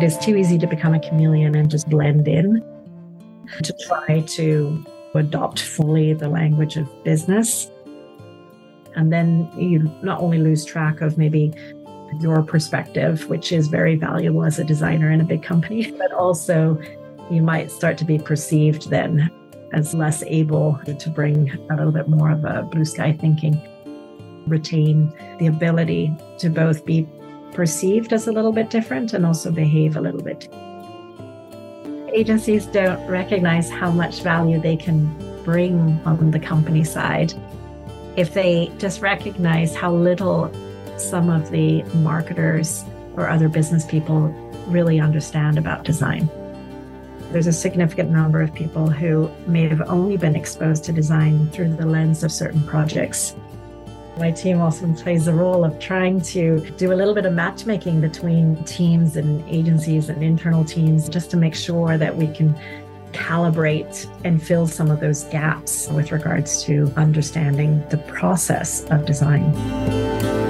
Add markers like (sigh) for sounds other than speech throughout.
It is too easy to become a chameleon and just blend in, to try to adopt fully the language of business. And then you not only lose track of maybe your perspective, which is very valuable as a designer in a big company, (laughs) but also you might start to be perceived then as less able to bring a little bit more of a blue sky thinking, retain the ability to both be perceived as a little bit different and also behave a little bit. Agencies don't recognize how much value they can bring on the company side if they just recognize how little some of the marketers or other business people really understand about design. There's a significant number of people who may have only been exposed to design through the lens of certain projects. My team also plays the role of trying to do a little bit of matchmaking between teams and agencies and internal teams just to make sure that we can calibrate and fill some of those gaps with regards to understanding the process of design.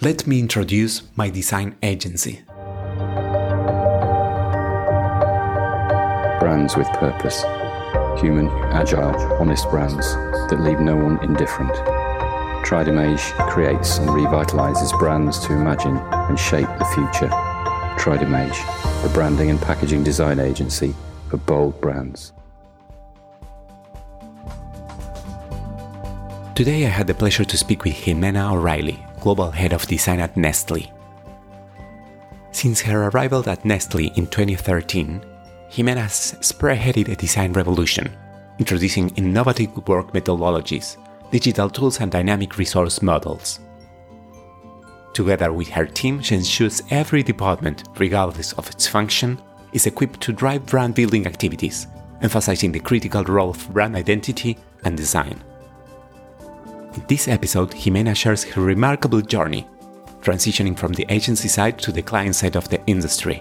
let me introduce my design agency. brands with purpose. Human, agile, honest brands that leave no one indifferent. Tridimage creates and revitalizes brands to imagine and shape the future. Tridimage, the branding and packaging design agency for bold brands. Today I had the pleasure to speak with Ximena O'Reilly, Global Head of Design at Nestle. Since her arrival at Nestle in 2013, Ximena has spearheaded a design revolution, introducing innovative work methodologies, digital tools, and dynamic resource models. Together with her team, she ensures every department, regardless of its function, is equipped to drive brand building activities, emphasizing the critical role of brand identity and design. In this episode, Ximena shares her remarkable journey, transitioning from the agency side to the client side of the industry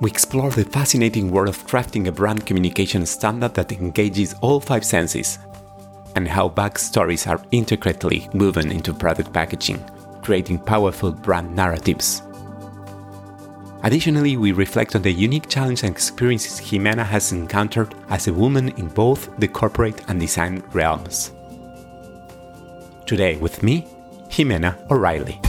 we explore the fascinating world of crafting a brand communication standard that engages all five senses, and how backstories are intricately woven into product packaging, creating powerful brand narratives. Additionally, we reflect on the unique challenges and experiences Ximena has encountered as a woman in both the corporate and design realms. Today, with me, Ximena O'Reilly.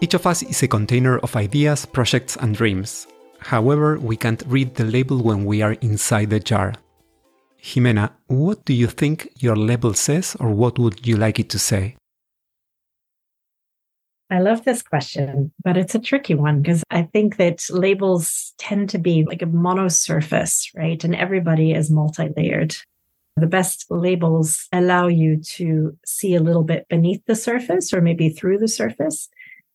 Each of us is a container of ideas, projects, and dreams. However, we can't read the label when we are inside the jar. Ximena, what do you think your label says, or what would you like it to say? I love this question, but it's a tricky one because I think that labels tend to be like a mono surface, right? And everybody is multi layered. The best labels allow you to see a little bit beneath the surface or maybe through the surface.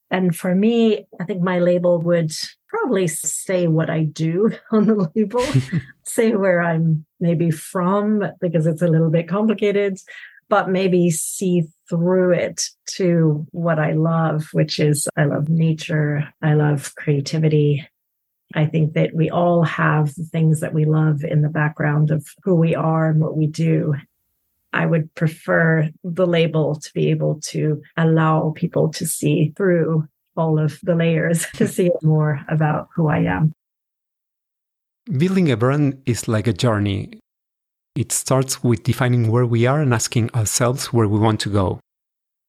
And for me, I think my label would probably say what I do (laughs) on the label, (laughs) say where I'm maybe from, because it's a little bit complicated, but maybe see through it to what I love, which is I love nature, I love creativity. I think that we all have the things that we love in the background of who we are and what we do. I would prefer the label to be able to allow people to see through all of the layers (laughs) to see more about who I am. Building a brand is like a journey. It starts with defining where we are and asking ourselves where we want to go.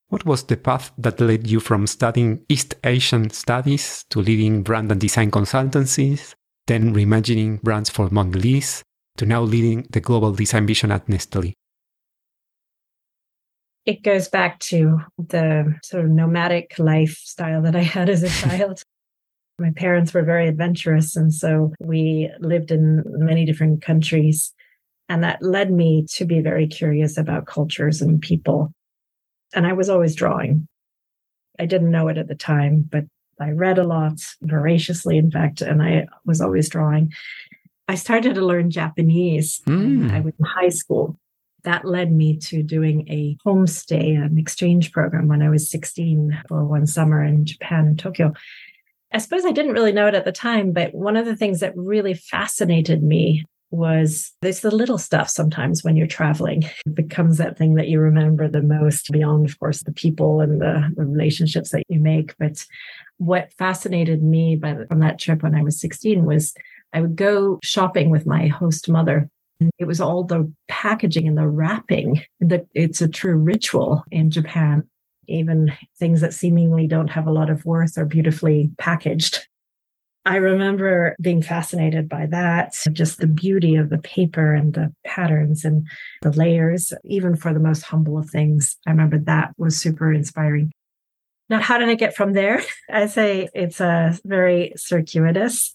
What was the path that led you from studying East Asian studies to leading brand and design consultancies, then reimagining brands for Mondelez, to now leading the global design vision at Nestle? it goes back to the sort of nomadic lifestyle that I had as a (laughs) child. My parents were very adventurous. And so we lived in many different countries. And that led me to be very curious about cultures and people. And I was always drawing. I didn't know it at the time, but I read a lot, voraciously, in fact, and I was always drawing. I started to learn Japanese. Mm. I was in high school. That led me to doing a homestay, an exchange program when I was 16 for one summer in Japan in Tokyo. I suppose I didn't really know it at the time, but one of the things that really fascinated me was there's the little stuff sometimes when you're traveling. It becomes that thing that you remember the most beyond of course the people and the, the relationships that you make. But what fascinated me by the, from that trip when i was 16 was i would go shopping with my host mother. It was all the packaging and the wrapping. That it's a true ritual in japan. Even things that seemingly don't have a lot of worth are beautifully packaged I remember being fascinated by that, just the beauty of the paper and the patterns and the layers, even for the most humble of things. I remember that was super inspiring. Now, how did I get from there? (laughs) I say it's a very circuitous.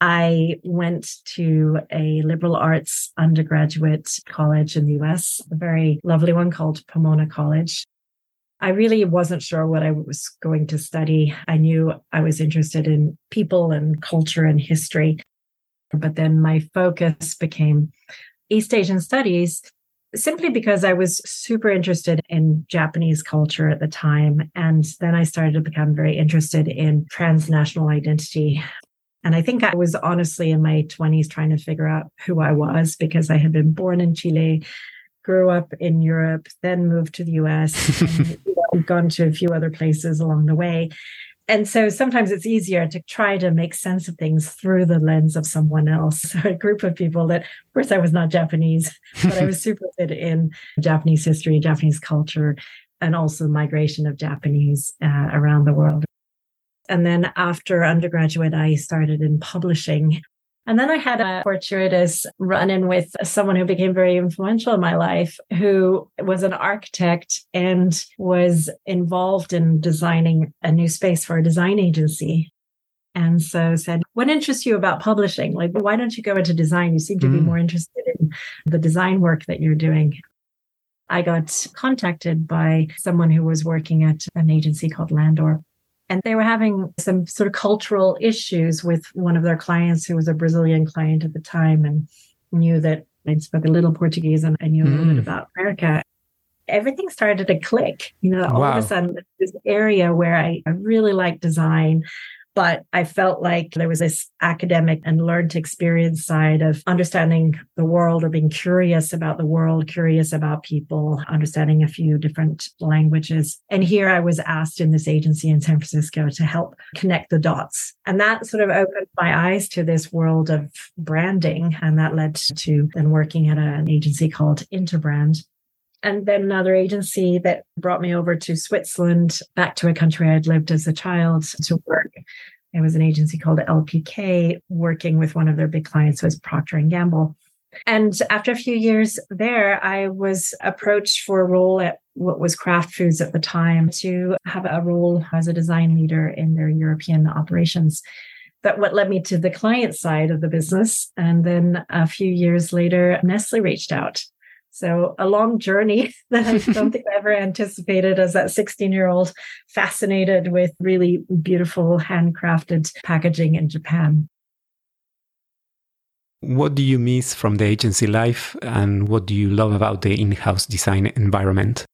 I went to a liberal arts undergraduate college in the US, a very lovely one called Pomona College. I really wasn't sure what I was going to study. I knew I was interested in people and culture and history. But then my focus became East Asian studies simply because I was super interested in Japanese culture at the time. And then I started to become very interested in transnational identity. And I think I was honestly in my 20s trying to figure out who I was because I had been born in Chile grew up in Europe, then moved to the US, (laughs) and, you know, gone to a few other places along the way. And so sometimes it's easier to try to make sense of things through the lens of someone else. (laughs) A group of people that, of course, I was not Japanese, but I was (laughs) super interested in Japanese history, Japanese culture, and also migration of Japanese uh, around the world. And then after undergraduate, I started in publishing and then I had a fortuitous run in with someone who became very influential in my life, who was an architect and was involved in designing a new space for a design agency. And so said, What interests you about publishing? Like, why don't you go into design? You seem to be mm. more interested in the design work that you're doing. I got contacted by someone who was working at an agency called Landor and they were having some sort of cultural issues with one of their clients who was a Brazilian client at the time and knew that I spoke a little Portuguese and I knew a little bit mm. about America. Everything started to click. You know, all wow. of a sudden, this area where I, I really like design, but I felt like there was this academic and learned experience side of understanding the world or being curious about the world, curious about people, understanding a few different languages. And here I was asked in this agency in San Francisco to help connect the dots. And that sort of opened my eyes to this world of branding. And that led to then working at an agency called Interbrand and then another agency that brought me over to Switzerland, back to a country I'd lived as a child to work. It was an agency called LPK, working with one of their big clients, was Procter and Gamble. And after a few years there, I was approached for a role at what was Kraft Foods at the time to have a role as a design leader in their European operations. That what led me to the client side of the business. And then a few years later, Nestle reached out so a long journey (laughs) that I (laughs) don't think I ever anticipated as that 16 year old fascinated with really beautiful handcrafted packaging in Japan. What do you miss from the agency life and what do you love about the in-house design environment?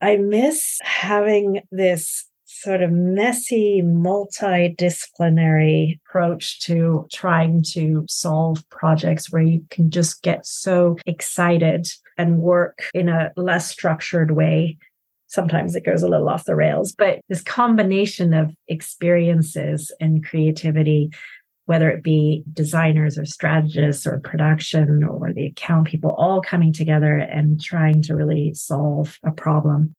I miss having this sort of messy, multidisciplinary approach to trying to solve projects where you can just get so excited and work in a less structured way. Sometimes it goes a little off the rails, but this combination of experiences and creativity whether it be designers or strategists or production or the account people all coming together and trying to really solve a problem.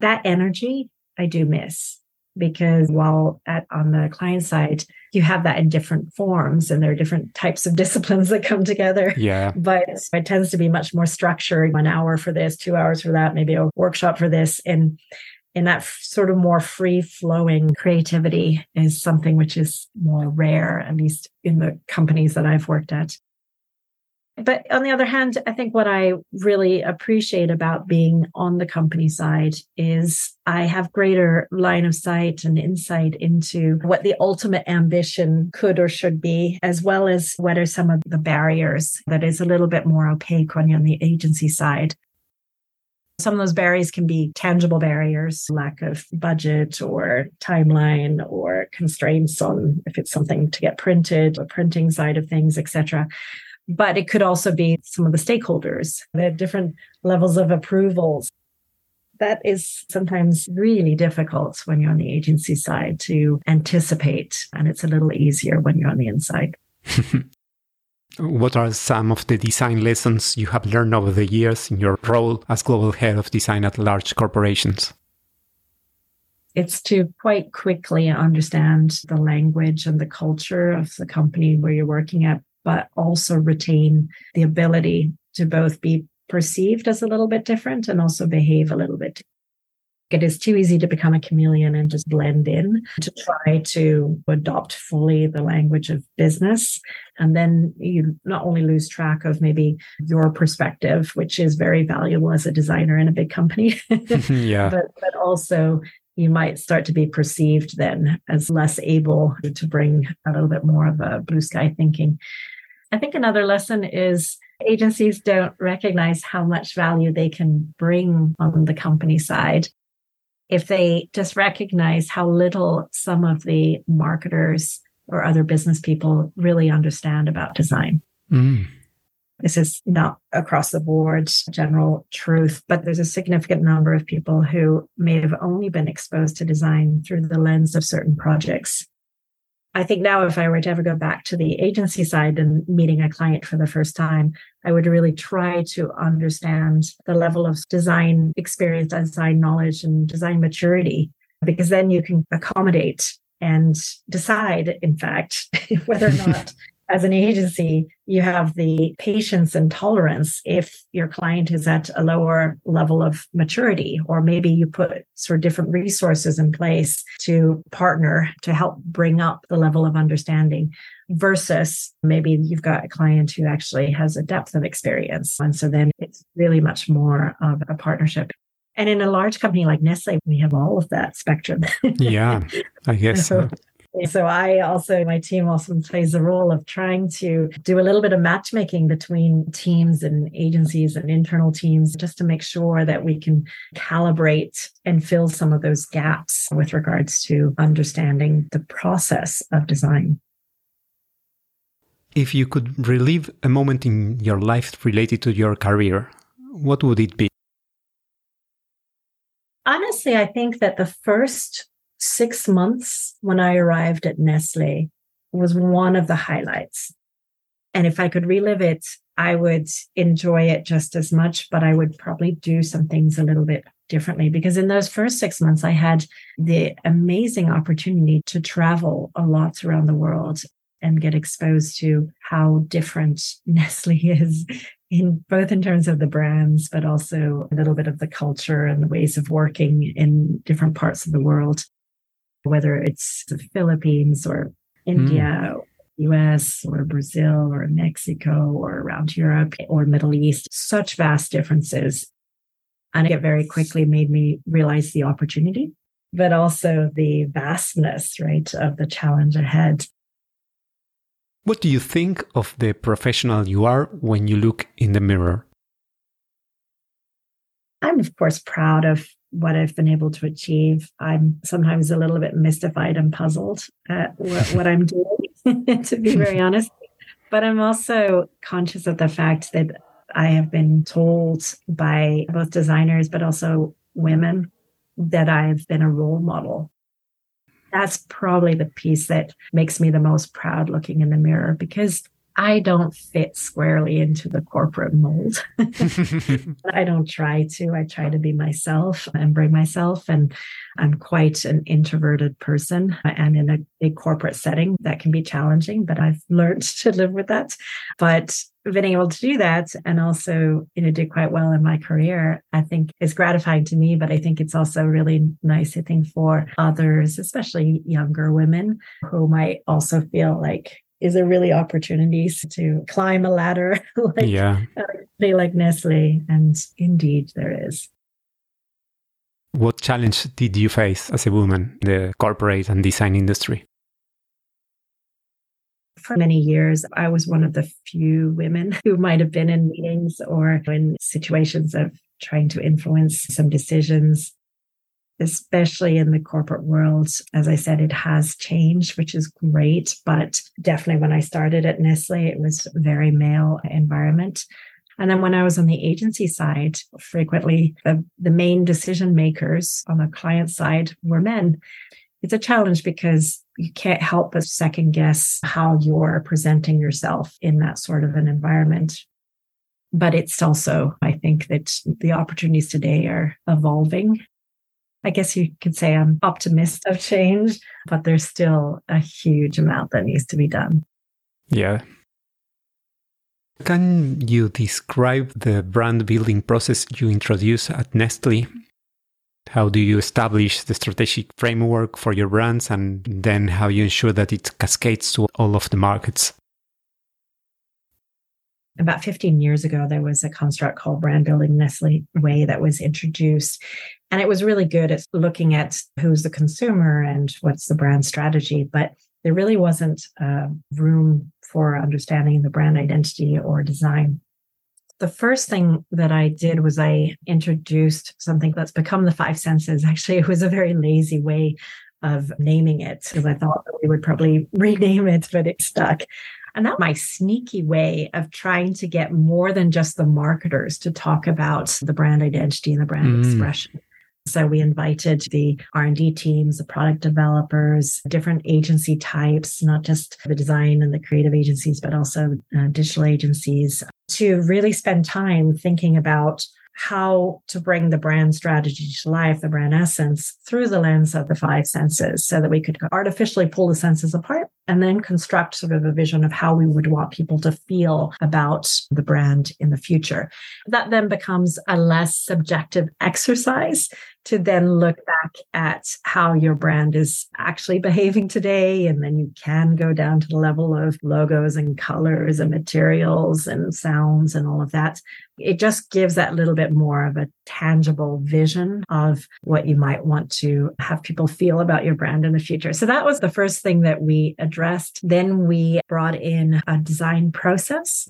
That energy I do miss because while at on the client side you have that in different forms and there are different types of (laughs) disciplines that come together. Yeah. But it tends to be much more structured one hour for this two hours for that maybe a workshop for this. And And that sort of more free flowing creativity is something which is more rare, at least in the companies that I've worked at. But on the other hand, I think what I really appreciate about being on the company side is I have greater line of sight and insight into what the ultimate ambition could or should be, as well as what are some of the barriers that is a little bit more opaque when you're on the agency side. Some of those barriers can be tangible barriers, lack of budget or timeline or constraints on if it's something to get printed or printing side of things, etc but it could also be some of the stakeholders, the different levels of approvals. That is sometimes really difficult when you're on the agency side to anticipate, and it's a little easier when you're on the inside. (laughs) what are some of the design lessons you have learned over the years in your role as global head of design at large corporations? It's to quite quickly understand the language and the culture of the company where you're working at, but also retain the ability to both be perceived as a little bit different and also behave a little bit. It is too easy to become a chameleon and just blend in to try to adopt fully the language of business. And then you not only lose track of maybe your perspective, which is very valuable as a designer in a big company, (laughs) (laughs) yeah. but, but also you might start to be perceived then as less able to bring a little bit more of a blue sky thinking. I think another lesson is agencies don't recognize how much value they can bring on the company side if they just recognize how little some of the marketers or other business people really understand about design. Mm. This is not across the board general truth, but there's a significant number of people who may have only been exposed to design through the lens of certain projects. I think now, if I were to ever go back to the agency side and meeting a client for the first time, I would really try to understand the level of design experience, design knowledge, and design maturity, because then you can accommodate and decide, in fact, (laughs) whether or not as an agency, you have the patience and tolerance if your client is at a lower level of maturity, or maybe you put sort of different resources in place to partner to help bring up the level of understanding versus maybe you've got a client who actually has a depth of experience. And so then it's really much more of a partnership. And in a large company like Nestle, we have all of that spectrum. (laughs) yeah, I guess so. So I also, my team also plays the role of trying to do a little bit of matchmaking between teams and agencies and internal teams just to make sure that we can calibrate and fill some of those gaps with regards to understanding the process of design. If you could relive a moment in your life related to your career, what would it be? Honestly, I think that the first six months when I arrived at Nestle was one of the highlights. And if I could relive it, I would enjoy it just as much, but I would probably do some things a little bit differently because in those first six months, I had the amazing opportunity to travel a lot around the world and get exposed to how different (laughs) Nestle is in both in terms of the brands, but also a little bit of the culture and the ways of working in different parts of the world whether it's the Philippines or India, mm. US or Brazil or Mexico or around Europe or Middle East, such vast differences. And it very quickly made me realize the opportunity, but also the vastness, right, of the challenge ahead. What do you think of the professional you are when you look in the mirror? I'm, of course, proud of what I've been able to achieve. I'm sometimes a little bit mystified and puzzled at what, what I'm doing, (laughs) to be very (laughs) honest. But I'm also conscious of the fact that I have been told by both designers, but also women, that I've been a role model. That's probably the piece that makes me the most proud looking in the mirror because I don't fit squarely into the corporate mold. (laughs) I don't try to. I try to be myself and bring myself. And I'm quite an introverted person. And in a big corporate setting, that can be challenging, but I've (laughs) learned to live with that. But being able to do that and also, you know, do quite well in my career, I think is gratifying to me. But I think it's also really nice, I think, for others, especially younger women who might also feel like is there really opportunities to climb a ladder (laughs) like, yeah. Uh, like Nestle? And indeed, there is. What challenge did you face as a woman in the corporate and design industry? For many years, I was one of the few women (laughs) who might have been in meetings or in situations of trying to influence some decisions especially in the corporate world. As I said, it has changed, which is great. But definitely when I started at Nestle, it was very male environment. And then when I was on the agency side, frequently the, the main decision makers on the client side were men. It's a challenge because you can't help but second guess how you're presenting yourself in that sort of an environment. But it's also, I think that the opportunities today are evolving I guess you could say I'm optimist of change, but there's still a huge amount that needs to be done. Yeah. Can you describe the brand building process you introduce at Nestle? How do you establish the strategic framework for your brands and then how you ensure that it cascades to all of the markets? About 15 years ago, there was a construct called Brand Building Nestle Way that was introduced. And it was really good at looking at who's the consumer and what's the brand strategy. But there really wasn't uh, room for understanding the brand identity or design. The first thing that I did was I introduced something that's become the five senses. (laughs) Actually, it was a very lazy way of naming it because I thought we would probably (laughs) rename it, but it stuck. And that my sneaky way of trying to get more than just the marketers to talk about the brand identity and the brand mm. expression. So we invited the R&D teams, the product developers, different agency types, not just the design and the creative agencies, but also uh, digital agencies to really spend time thinking about how to bring the brand strategy to life, the brand essence through the lens of the five senses so that we could artificially pull the senses apart and then construct sort of a vision of how we would want people to feel about the brand in the future. That then becomes a less subjective exercise to then look back at how your brand is actually behaving today. And then you can go down to the level of logos and colors and materials and sounds and all of that. It just gives that little bit more of a tangible vision of what you might want to have people feel about your brand in the future. So that was the first thing that we addressed. Then we brought in a design process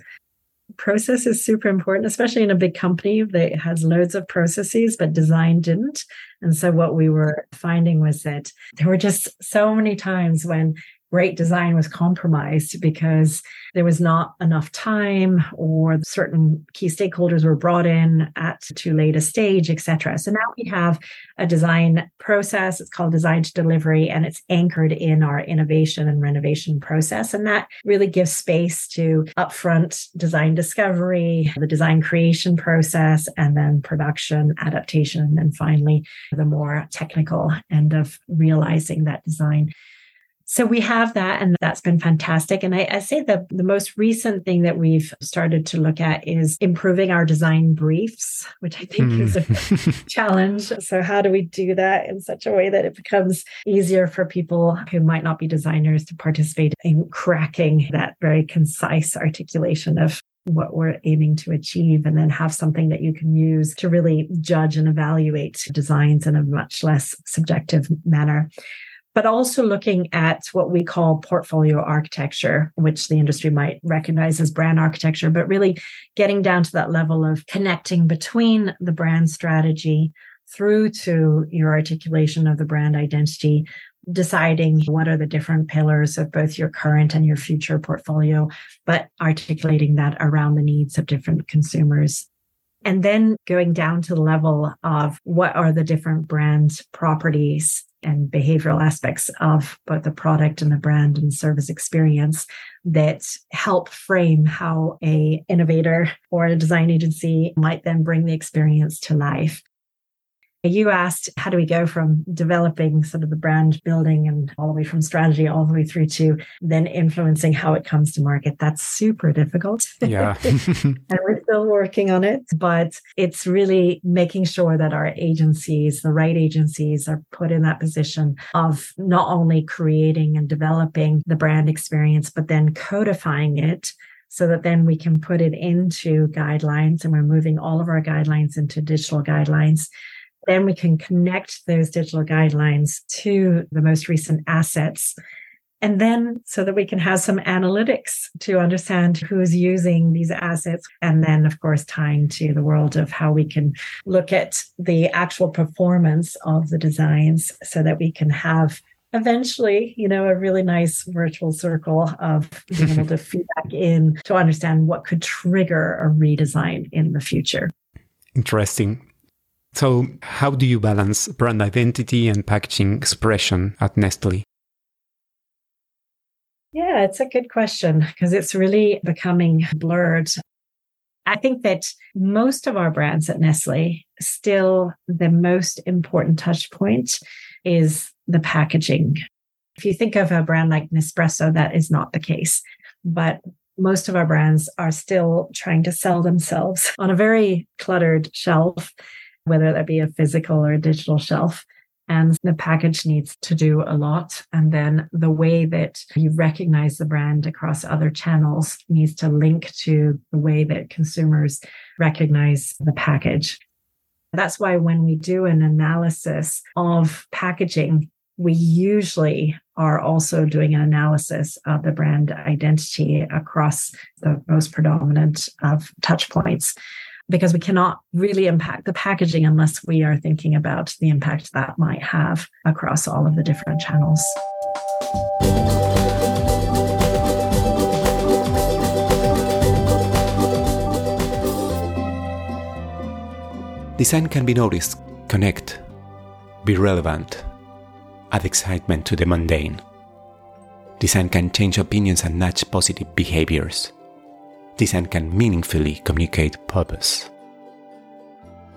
process is super important, especially in a big company that has loads of processes, but design didn't. And so what we were finding was that there were just so many times when great design was compromised because there was not enough time or certain key stakeholders were brought in at too late a stage etc so now we have a design process. It's called design to delivery and it's anchored in our innovation and renovation process. And that really gives space to upfront design discovery the design creation process and then production adaptation and finally the more technical end of realizing that design so we have that, and that's been fantastic. And I, I say the, the most recent thing that we've started to look at is improving our design briefs, which I think mm. is a hmm. (laughs) challenge. So, how do we do that in such a way that it becomes easier for people who might not be designers to participate in cracking that very concise articulation of what we're aiming to achieve and then have something that you can use to really judge and evaluate designs in a much less subjective manner but also looking at what we call portfolio architecture, which the industry might recognize as brand architecture, but really getting down to that level of connecting between the brand strategy through to your articulation of the brand identity, deciding what are the different pillars of both your current and your future portfolio, but articulating that around the needs of different consumers. And then going down to the level of what are the different brand properties and behavioral aspects of both the product and the brand and service experience that help frame how a innovator or a design agency might then bring the experience to life. You asked, how do we go from developing sort of the brand building and all the way from strategy all the way through to then influencing how it comes to market? That's super difficult. Yeah. (laughs) and we're still working on it, but it's really making sure that our agencies, the right agencies, are put in that position of not only creating and developing the brand experience, but then codifying it so that then we can put it into guidelines and we're moving all of our guidelines into digital guidelines then we can connect those digital guidelines to the most recent assets. And then so that we can have some analytics to understand who's using these assets. And then, of course, tying to the world of how we can look at the actual performance of the designs so that we can have eventually, you know, a really nice virtual circle of being able to (laughs) feedback in to understand what could trigger a redesign in the future. Interesting. So, how do you balance brand identity and packaging expression at Nestle? Yeah, it's a good question because it's really becoming blurred. I think that most of our brands at Nestle, still the most important touch point is the packaging. If you think of a brand like Nespresso, that is not the case. But most of our brands are still trying to sell themselves (laughs) on a very cluttered shelf whether that be a physical or a digital shelf. And the package needs to do a lot. And then the way that you recognize the brand across other channels needs to link to the way that consumers recognize the package. That's why when we do an analysis of packaging, we usually are also doing an analysis of the brand identity across the most predominant of touch points because we cannot really impact the packaging unless we are thinking about the impact that might have across all of the different channels. Design can be noticed, connect, be relevant, add excitement to the mundane. Design can change opinions and nudge positive behaviors design can meaningfully communicate purpose.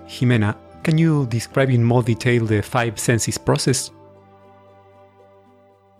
Ximena, can you describe in more detail the five senses process?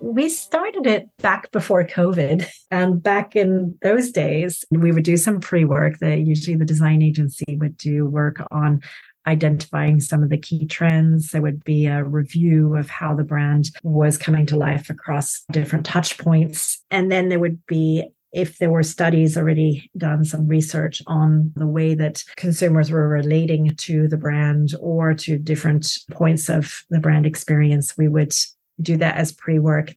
We started it back before COVID. And back in those days, we would do some pre work that usually the design agency would do work on identifying some of the key trends. There would be a review of how the brand was coming to life across different touch points. And then there would be if there were studies already done, some research on the way that consumers were relating to the brand or to different points of the brand experience, we would do that as pre work.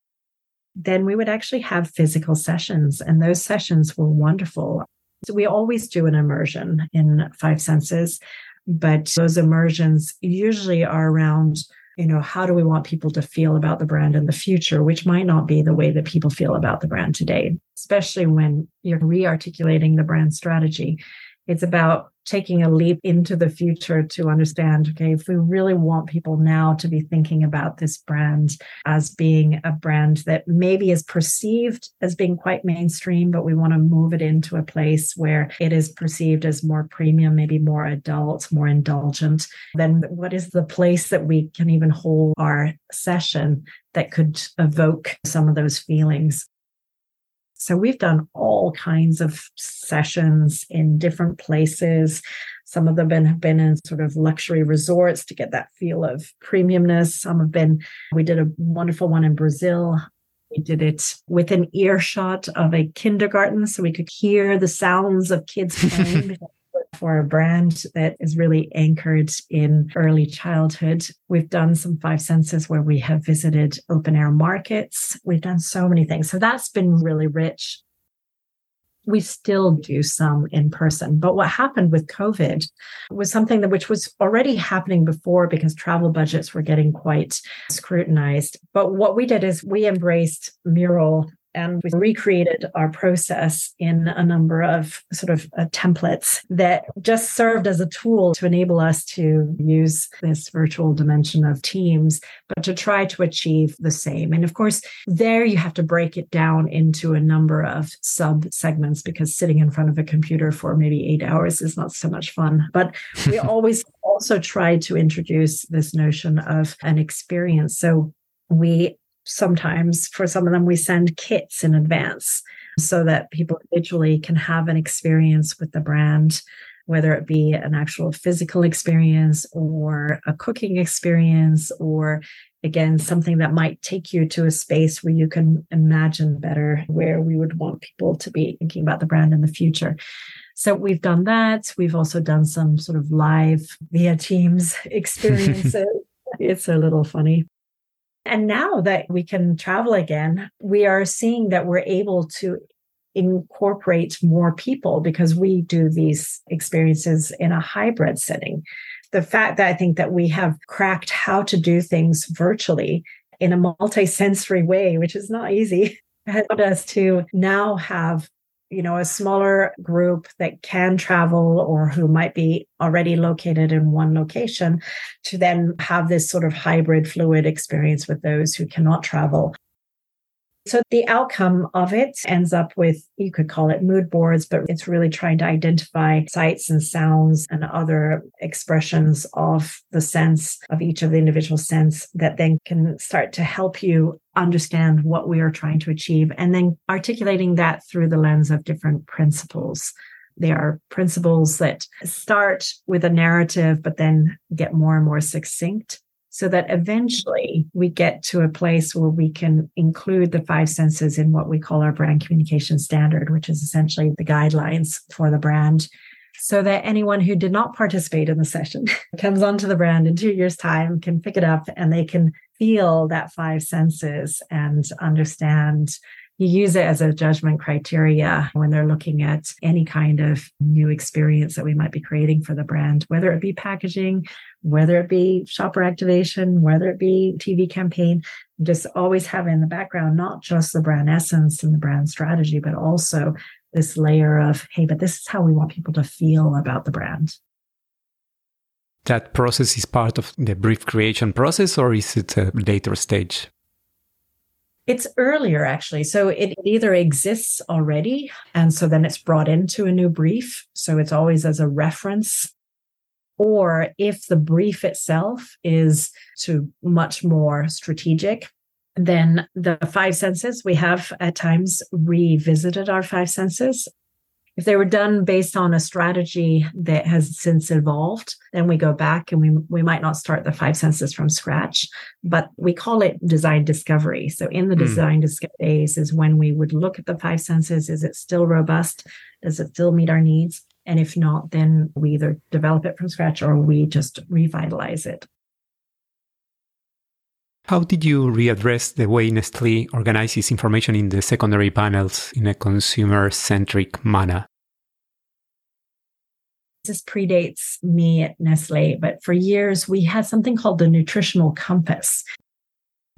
Then we would actually have physical sessions, and those sessions were wonderful. So we always do an immersion in five senses, but those immersions usually are around you know, how do we want people to feel about the brand in the future, which might not be the way that people feel about the brand today, especially when you're re articulating the brand strategy. It's about taking a leap into the future to understand okay, if we really want people now to be thinking about this brand as being a brand that maybe is perceived as being quite mainstream, but we want to move it into a place where it is perceived as more premium, maybe more adult, more indulgent, then what is the place that we can even hold our session that could evoke some of those feelings? So we've done all kinds of sessions in different places. Some of them have been in sort of luxury resorts to get that feel of premiumness. Some have been, we did a wonderful one in Brazil. We did it with an earshot of a kindergarten so we could hear the sounds of kids playing (laughs) for a brand that is really anchored in early childhood. We've done some five senses where we have visited open air markets. We've done so many things. So that's been really rich. We still do some in person. But what happened with COVID was something that which was already happening before because travel budgets were getting quite scrutinized. But what we did is we embraced mural and we recreated our process in a number of sort of uh, templates that just served as a tool to enable us to use this virtual dimension of teams, but to try to achieve the same. And of course, there you have to break it down into a number of sub segments because sitting in front of a computer for maybe eight hours is not so much fun. But we (laughs) always also try to introduce this notion of an experience. So we sometimes for some of them we send kits in advance so that people individually can have an experience with the brand whether it be an actual physical experience or a cooking experience or again something that might take you to a space where you can imagine better where we would want people to be thinking about the brand in the future. So we've done that. We've also done some sort of live via teams (laughs) (laughs) experiences. It's a little funny and now that we can travel again, we are seeing that we're able to incorporate more people because we do these experiences in a hybrid setting. The fact that I think that we have cracked how to do things virtually in a multi-sensory way, which is not easy, (laughs) allowed us to now have you know, a smaller group that can travel or who might be already located in one location to then have this sort of hybrid fluid experience with those who cannot travel. So the outcome of it ends up with, you could call it mood boards, but it's really trying to identify sights and sounds and other expressions of the sense of each of the individual sense that then can start to help you understand what we are trying to achieve and then articulating that through the lens of different principles. They are principles that start with a narrative, but then get more and more succinct so that eventually we get to a place where we can include the five senses in what we call our brand communication standard, which is essentially the guidelines for the brand. So that anyone who did not participate in the session (laughs) comes onto the brand in two years' time, can pick it up and they can feel that five senses and understand you use it as a judgment criteria when they're looking at any kind of new experience that we might be creating for the brand, whether it be packaging, whether it be shopper activation, whether it be TV campaign, just always have in the background, not just the brand essence and the brand strategy, but also this layer of, hey, but this is how we want people to feel about the brand. That process is part of the brief creation process, or is it a later stage? It's earlier, actually. So it either exists already, and so then it's brought into a new brief. So it's always as a reference. Or if the brief itself is to much more strategic, then the five senses, we have at times revisited our five senses if they were done based on a strategy that has since evolved, then we go back and we, we might not start the five senses from scratch, but we call it design discovery. So in the mm. design discovery phase is when we would look at the five senses. Is it still robust? Does it still meet our needs? And if not, then we either develop it from scratch or we just revitalize it. How did you readdress the way Nestle organizes information in the secondary panels in a consumer centric manner? This predates me at Nestle, but for years we had something called the nutritional compass,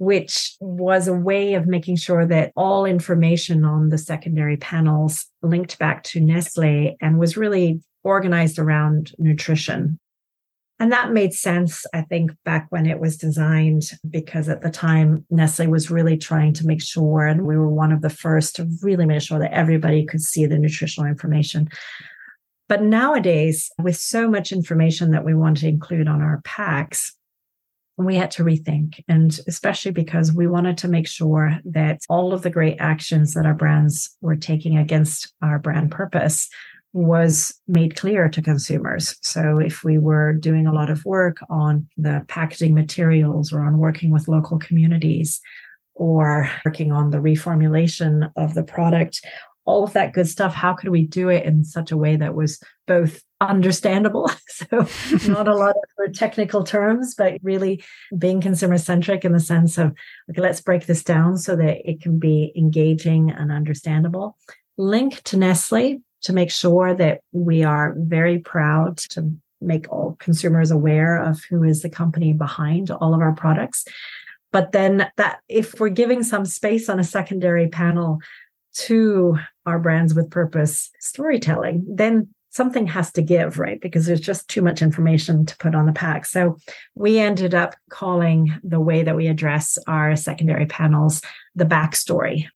which was a way of making sure that all information on the secondary panels linked back to Nestle and was really organized around nutrition. And that made sense, I think, back when it was designed, because at the time, Nestle was really trying to make sure, and we were one of the first to really make sure that everybody could see the nutritional information. But nowadays, with so much information that we want to include on our packs, we had to rethink. And especially because we wanted to make sure that all of the great actions that our brands were taking against our brand purpose was made clear to consumers. So if we were doing a lot of work on the packaging materials or on working with local communities or working on the reformulation of the product, all of that good stuff, how could we do it in such a way that was both understandable? (laughs) so (laughs) not a lot of technical terms, but really being consumer centric in the sense of, okay, let's break this down so that it can be engaging and understandable. Link to Nestle to make sure that we are very proud to make all consumers aware of who is the company behind all of our products. But then that if we're giving some space on a secondary panel to our brands with purpose storytelling, then something has to give, right? Because there's just too much information to put on the pack. So we ended up calling the way that we address our secondary panels the backstory.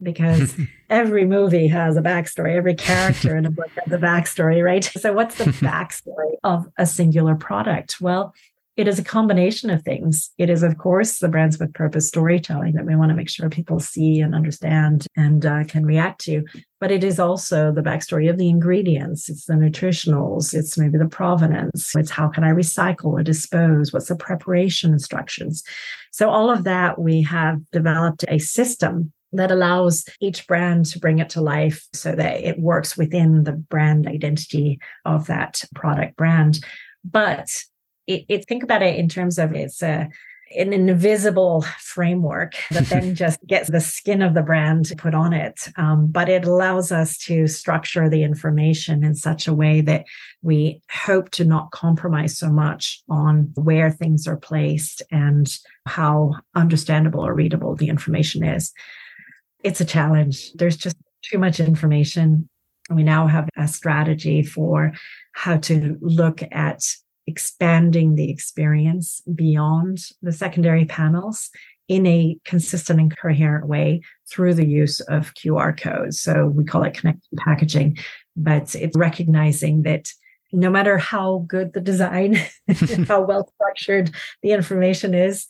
Because (laughs) every movie has a backstory, every character in a book has a backstory, right? So, what's the (laughs) backstory of a singular product? Well, it is a combination of things. It is, of course, the brands with purpose storytelling that we want to make sure people see and understand and uh, can react to. But it is also the backstory of the ingredients. It's the nutritionals. It's maybe the provenance. It's how can I recycle or dispose? What's the preparation instructions? So all of that, we have developed a system that allows each brand to bring it to life so that it works within the brand identity of that product brand. But it, it, think about it in terms of it's a an invisible framework that then (laughs) just gets the skin of the brand put on it. Um, but it allows us to structure the information in such a way that we hope to not compromise so much on where things are placed and how understandable or readable the information is. It's a challenge. There's just too much information. We now have a strategy for how to look at expanding the experience beyond the secondary panels in a consistent and coherent way through the use of QR codes. So we call it connected packaging, but it's recognizing that no matter how good the design, (laughs) how well structured the information is,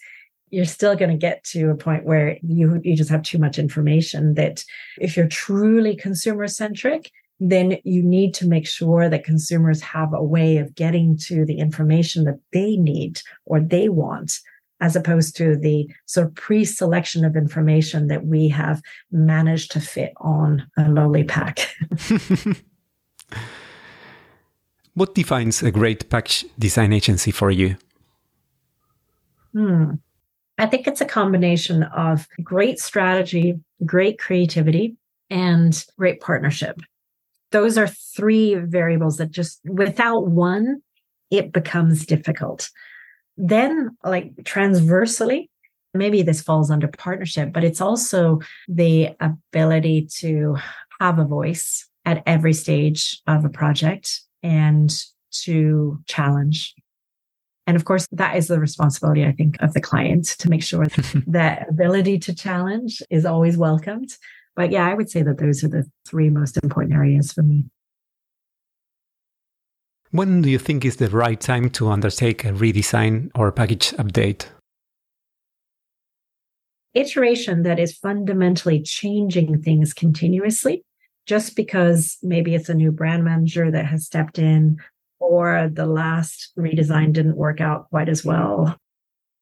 you're still going to get to a point where you you just have too much information that if you're truly consumer centric then you need to make sure that consumers have a way of getting to the information that they need or they want as opposed to the sort of pre-selection of information that we have managed to fit on a lowly pack. (laughs) what defines a great package design agency for you? Hmm. I think it's a combination of great strategy, great creativity, and great partnership those are three variables that just without one, it becomes difficult. Then, like transversely, maybe this falls under partnership, but it's also the ability to have a voice at every stage of a project and to challenge. And of course, that is the responsibility, I think, of the client to make sure (laughs) that ability to challenge is always welcomed but yeah, I would say that those are the three most important areas for me. When do you think is the right time to undertake a redesign or package update? Iteration that is fundamentally changing things continuously, just because maybe it's a new brand manager that has stepped in or the last redesign didn't work out quite as well.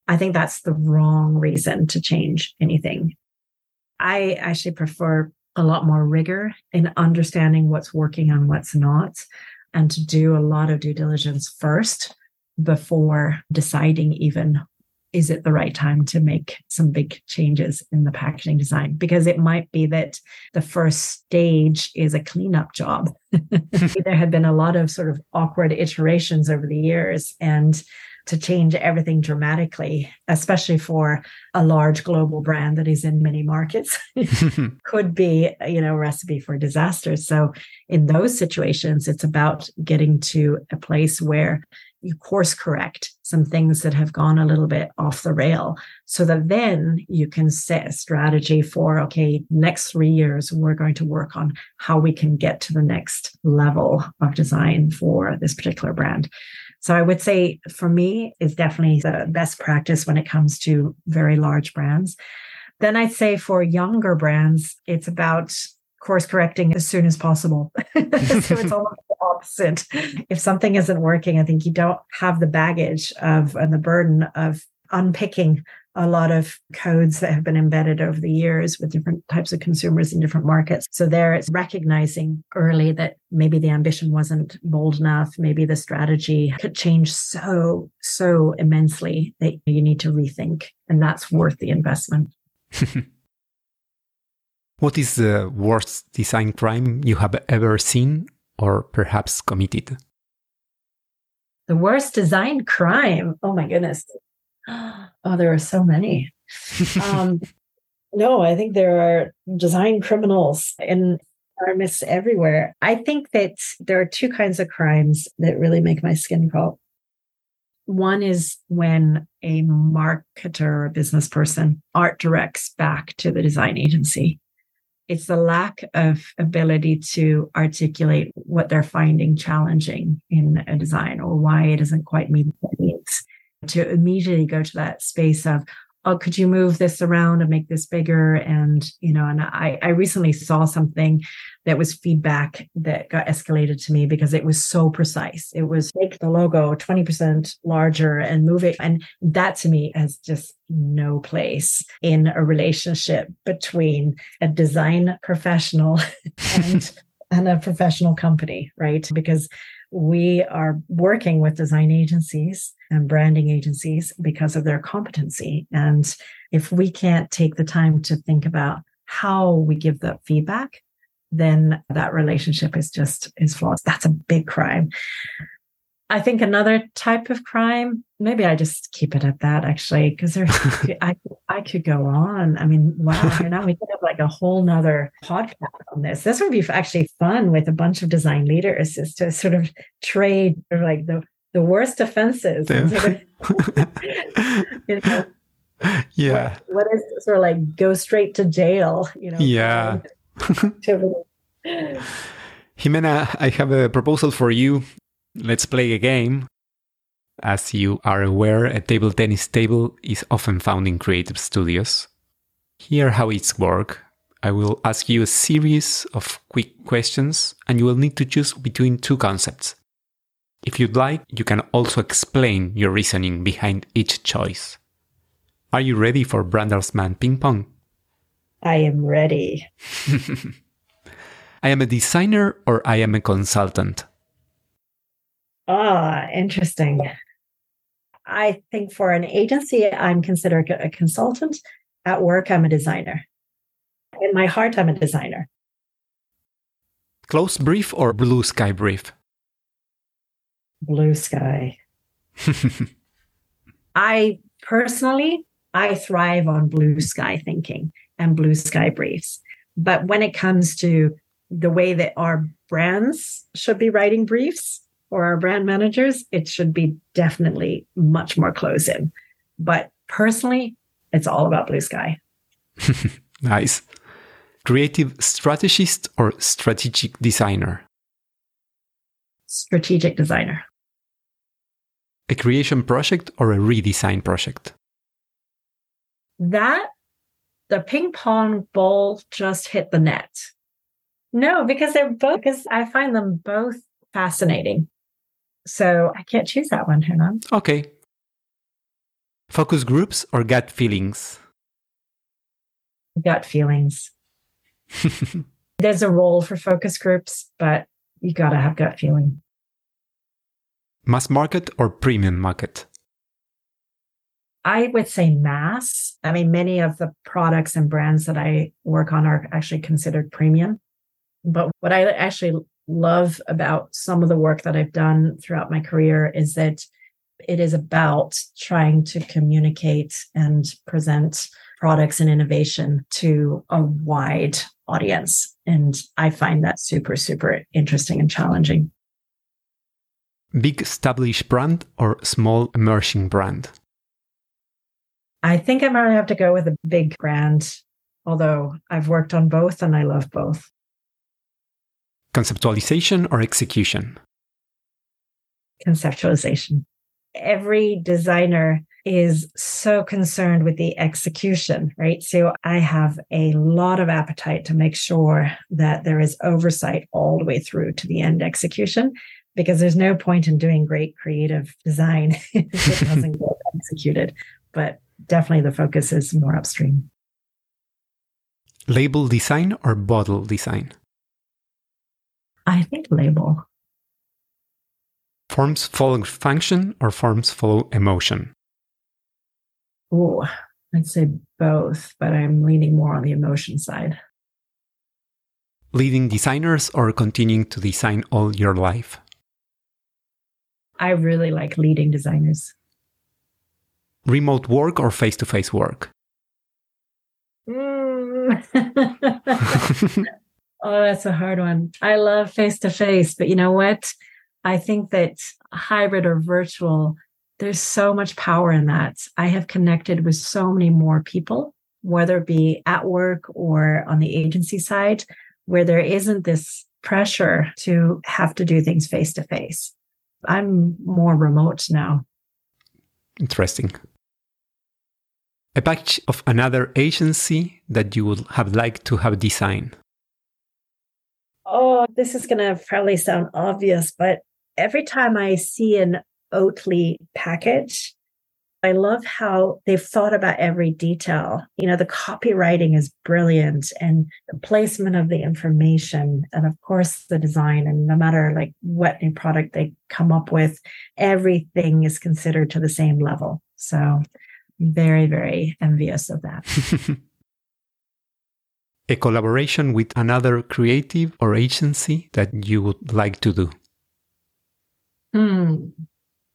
I think that's the wrong reason to change anything. I actually prefer a lot more rigor in understanding what's working and what's not, and to do a lot of due diligence first before deciding even is it the right time to make some big changes in the packaging design? Because it might be that the first stage is a cleanup job. (laughs) There had been a lot of sort of awkward iterations over the years and to change everything dramatically, especially for a large global brand that is in many markets, (laughs) (laughs) could be, you know, a recipe for disaster. So in those situations, it's about getting to a place where you course correct some things that have gone a little bit off the rail so that then you can set a strategy for okay next 3 years we're going to work on how we can get to the next level of design for this particular brand so I would say for me is definitely the best practice when it comes to very large brands. Then I'd say for younger brands, it's about course correcting as soon as possible. (laughs) so it's (laughs) almost the opposite. If something isn't working, I think you don't have the baggage of and the burden of unpicking a lot of codes that have been embedded over the years with different types of consumers in different markets. So there it's recognizing early that maybe the ambition wasn't bold enough. Maybe the strategy could change so, so immensely that you need to rethink. And that's worth the investment. (laughs) what is the worst design crime you have ever seen or perhaps committed? The worst design crime. Oh my goodness. (gasps) Oh, there are so many. um, (laughs) no, I think there are design criminals and armists everywhere. I think that there are two kinds of crimes that really make my skin crawl. One is when a marketer or business person art directs back to the design agency. It's the lack of ability to articulate what they're finding challenging in a design or why it doesn't quite meet their needs. To immediately go to that space of, oh, could you move this around and make this bigger? And, you know, and I, I recently saw something that was feedback that got escalated to me because it was so precise. It was make the logo 20% larger and move it. And that to me has just no place in a relationship between a design professional (laughs) and and a professional company, right? Because we are working with design agencies and branding agencies because of their competency. And if we can't take the time to think about how we give that feedback, then that relationship is just is flawed. That's a big crime. I think another type of crime, maybe I just keep it at that actually, because there (laughs) I I could go on. I mean, wow, now we could have like a whole nother podcast on this. This would be actually fun with a bunch of design leaders is to sort of trade like the the worst offenses. Sort of, (laughs) (laughs) you know, yeah. What, what is sort of like go straight to jail, you know? Yeah. Ximena, I have a proposal for you. Let's play a game. As you are aware, a table tennis table is often found in creative studios. Here how it's work. I will ask you a series of quick questions and you will need to choose between two concepts. If you'd like, you can also explain your reasoning behind each choice. Are you ready for Branderman Ping Pong? I am ready. (laughs) I am a designer or I am a consultant? Ah, interesting. I think for an agency, I'm considered a consultant. At work, I'm a designer. In my heart, I'm a designer. Close brief or blue sky brief? blue sky. (laughs) I personally, I thrive on blue sky thinking and blue sky briefs. But when it comes to the way that our brands should be writing briefs or our brand managers, it should be definitely much more close in. But personally, it's all about blue sky. (laughs) nice. Creative strategist or strategic designer? strategic designer. A creation project or a redesign project? That the ping pong ball just hit the net. No, because they're both, because I find them both fascinating. So I can't choose that one. Hang on. Okay. Focus groups or gut feelings? Gut feelings. (laughs) There's a role for focus groups, but you got to have gut feeling. Mass market or premium market? I would say mass. I mean, many of the products and brands that I work on are actually considered premium. But what I actually love about some of the work that I've done throughout my career is that it is about trying to communicate and present products and innovation to a wide audience. And I find that super, super interesting and challenging. Big established brand or small emerging brand? I think I might have to go with a big brand, although I've worked on both and I love both. Conceptualization or execution? Conceptualization. Every designer is so concerned with the execution, right? So I have a lot of appetite to make sure that there is oversight all the way through to the end execution because there's no point in doing great creative design (laughs) if it doesn't (laughs) get executed. But definitely the focus is more upstream. Label design or bottle design? I think label. Forms follow function or forms follow emotion? Oh, I'd say both, but I'm leaning more on the emotion side. Leading designers or continuing to design all your life? I really like leading designers. remote work or face to face work? Mm. (laughs) (laughs) oh, that's a hard one. I love face to face, but you know what? I think that hybrid or virtual, there's so much power in that. I have connected with so many more people, whether it be at work or on the agency side, where there isn't this pressure to have to do things face to face. I'm more remote now. Interesting. A batch of another agency that you would have liked to have designed. Oh, this is going to probably sound obvious, but every time I see an Oatly package, I love how they've thought about every detail. You know, the copywriting is brilliant and the placement of the information and of course the design and no matter like what new product they come up with, everything is considered to the same level. So very, very envious of that. (laughs) A collaboration with another creative or agency that you would like to do? Hmm.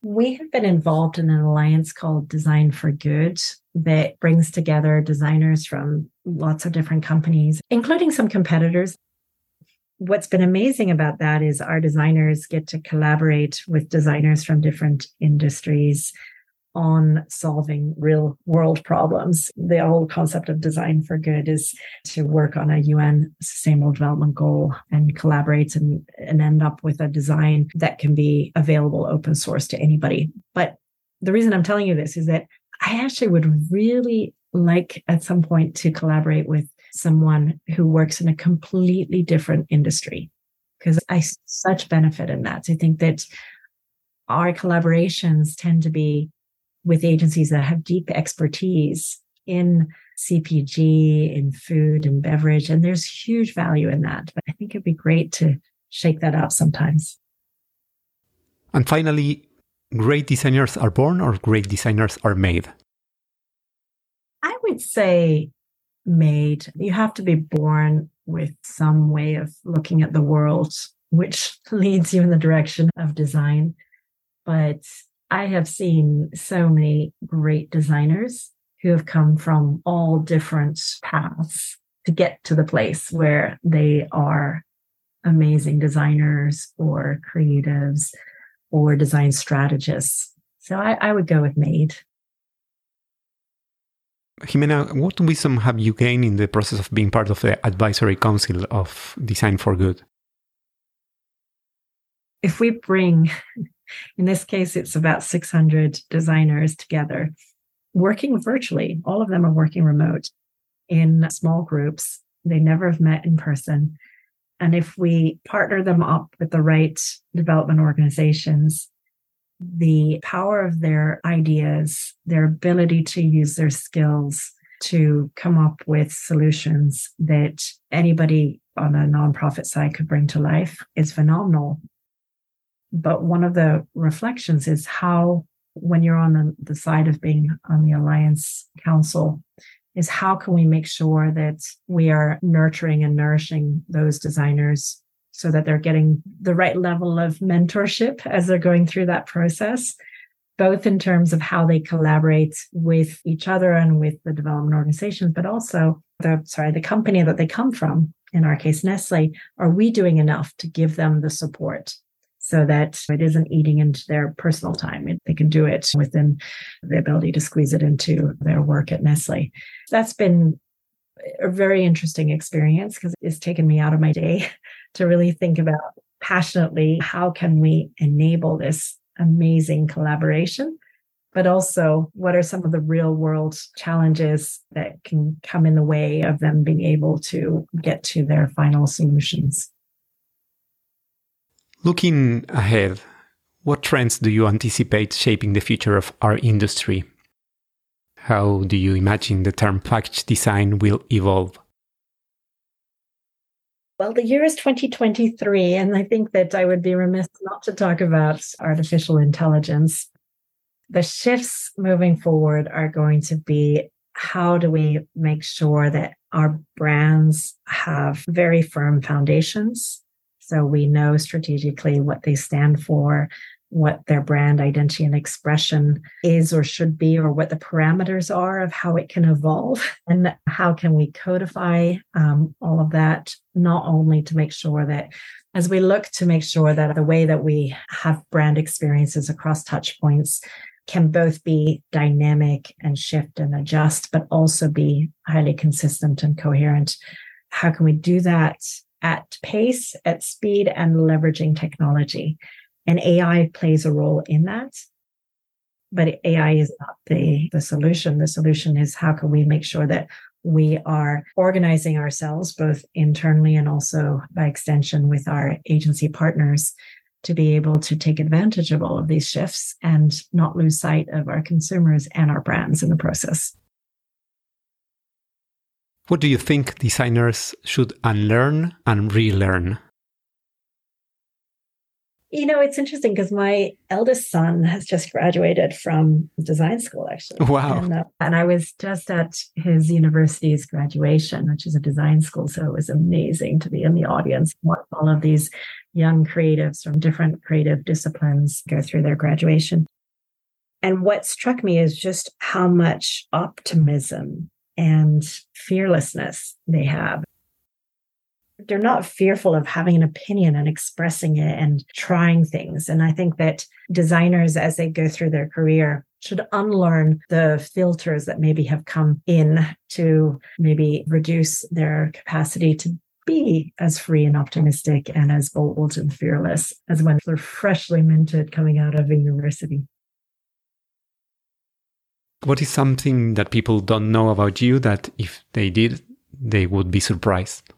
We have been involved in an alliance called Design for Good that brings together designers from lots of different companies, including some competitors. What's been amazing about that is our designers get to collaborate with designers from different industries on solving real world problems. The whole concept of design for good is to work on a UN sustainable development goal and collaborate and, and end up with a design that can be available open source to anybody. But the reason I'm telling you this is that I actually would really like at some point to collaborate with someone who works in a completely different industry because I such benefit in that. I think that our collaborations tend to be with agencies that have deep expertise in CPG, in food and beverage. And there's huge value in that. But I think it'd be great to shake that up sometimes. And finally, great designers are born or great designers are made? I would say made. You have to be born with some way of looking at the world, which (laughs) leads you in the direction of design. But I have seen so many great designers who have come from all different paths to get to the place where they are amazing designers or creatives or design strategists. So I, I would go with made. Ximena, what wisdom have you gained in the process of being part of the advisory council of Design for Good? If we bring in this case, it's about 600 designers together working virtually. All of them are working remote in small groups. They never have met in person. And if we partner them up with the right development organizations, the power of their ideas, their ability to use their skills to come up with solutions that anybody on a nonprofit side could bring to life is phenomenal. But one of the reflections is how, when you're on the, the side of being on the Alliance Council, is how can we make sure that we are nurturing and nourishing those designers so that they're getting the right level of mentorship as they're going through that process, both in terms of how they collaborate with each other and with the development organizations, but also the sorry, the company that they come from, in our case, Nestlé, are we doing enough to give them the support so that it isn't eating into their personal time. They can do it within the ability to squeeze it into their work at Nestlé. That's been a very interesting experience because it's taken me out of my day (laughs) to really think about passionately how can we enable this amazing collaboration but also what are some of the real world challenges that can come in the way of them being able to get to their final solutions Looking ahead, what trends do you anticipate shaping the future of our industry? How do you imagine the term package design will evolve? Well, the year is 2023, and I think that I would be remiss not to talk about artificial intelligence. The shifts moving forward are going to be how do we make sure that our brands have very firm foundations so we know strategically what they stand for. what their brand identity and expression is or should be, or what the parameters are of how it can evolve, and how can we codify um, all of that, not only to make sure that as we look to make sure that the way that we have brand experiences across touch points can both be dynamic and shift and adjust, but also be highly consistent and coherent. How can we do that at pace, at speed, and leveraging technology? And AI plays a role in that. But AI is not the, the solution. The solution is how can we make sure that we are organizing ourselves both internally and also by extension with our agency partners to be able to take advantage of all of these shifts and not lose sight of our consumers and our brands in the process. What do you think designers should unlearn and relearn? You know, it's interesting because my eldest son has just graduated from design school, actually. Wow. And, uh, and, I was just at his university's graduation, which is a design school. So it was amazing to be in the audience, watch all of these young creatives from different creative disciplines go through their graduation. And what struck me is just how much optimism and fearlessness they have. They're not fearful of having an opinion and expressing it and trying things. And I think that designers, as they go through their career, should unlearn the filters that maybe have come in to maybe reduce their capacity to be as free and optimistic and as bold and fearless as when they're freshly minted coming out of a university. What is something that people don't know about you that if they did, they would be surprised?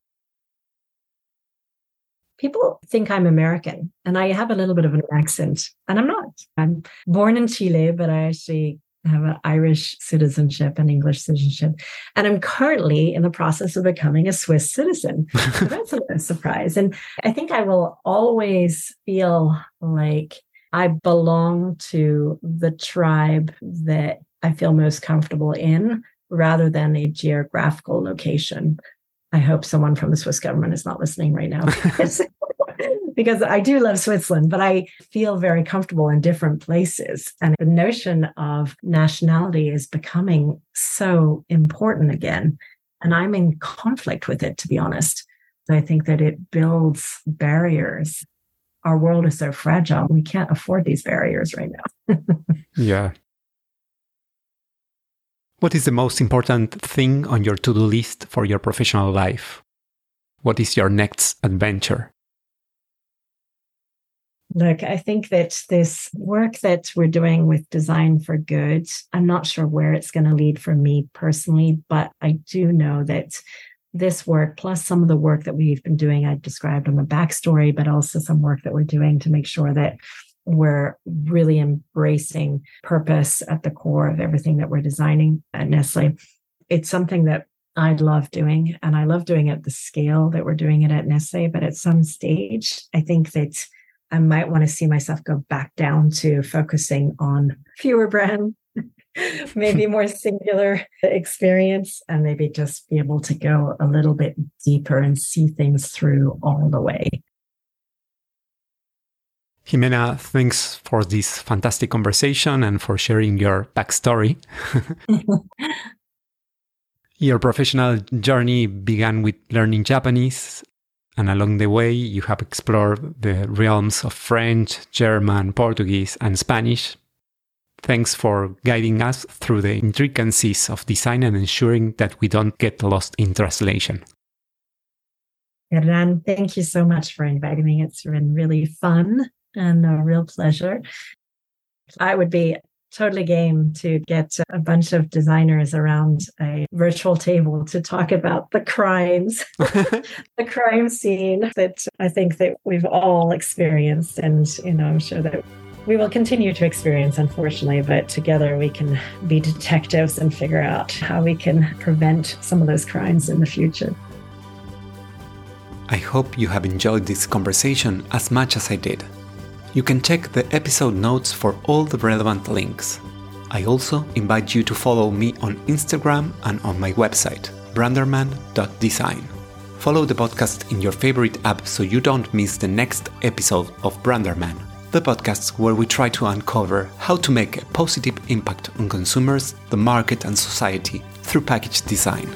People think I'm American and I have a little bit of an accent, and I'm not. I'm born in Chile, but I actually have an Irish citizenship and English citizenship. And I'm currently in the process of becoming a Swiss citizen. (laughs) so that's a surprise. And I think I will always feel like I belong to the tribe that I feel most comfortable in rather than a geographical location. I hope someone from the Swiss government is not listening right now. (laughs) (laughs) because I do love Switzerland, but I feel very comfortable in different places. And the notion of nationality is becoming so important again. And I'm in conflict with it, to be honest. I think that it builds barriers. Our world is so fragile. We can't afford these barriers right now. (laughs) yeah. What is the most important thing on your to do list for your professional life? What is your next adventure? Look, I think that this work that we're doing with Design for Good, I'm not sure where it's going to lead for me personally, but I do know that this work, plus some of the work that we've been doing, I described on the backstory, but also some work that we're doing to make sure that we're really embracing purpose at the core of everything that we're designing at Nestlé. It's something that I love doing, and I love doing it at the scale that we're doing it at Nestlé. But at some stage, I think that I might want to see myself go back down to focusing on fewer brands, (laughs) maybe more singular experience, and maybe just be able to go a little bit deeper and see things through all the way. Ximena, thanks for this fantastic conversation and for sharing your backstory. (laughs) your professional journey began with learning Japanese and along the way, you have explored the realms of French, German, Portuguese, and Spanish. Thanks for guiding us through the intricacies of design and ensuring that we don't get lost in translation. Hernán, thank you so much for inviting me. It's been really fun and a real pleasure. I would be totally game to get a bunch of designers around a virtual table to talk about the crimes, (laughs) (laughs) the crime scene that I think that we've all experienced. And, you know, I'm sure that we will continue to experience, unfortunately, but together we can be detectives and figure out how we can prevent some of those crimes in the future. I hope you have enjoyed this conversation as much as I did. You can check the episode notes for all the relevant links. I also invite you to follow me on Instagram and on my website, branderman.design. Follow the podcast in your favorite app so you don't miss the next episode of Branderman. the podcast where we try to uncover how to make a positive impact on consumers, the market, and society through package design.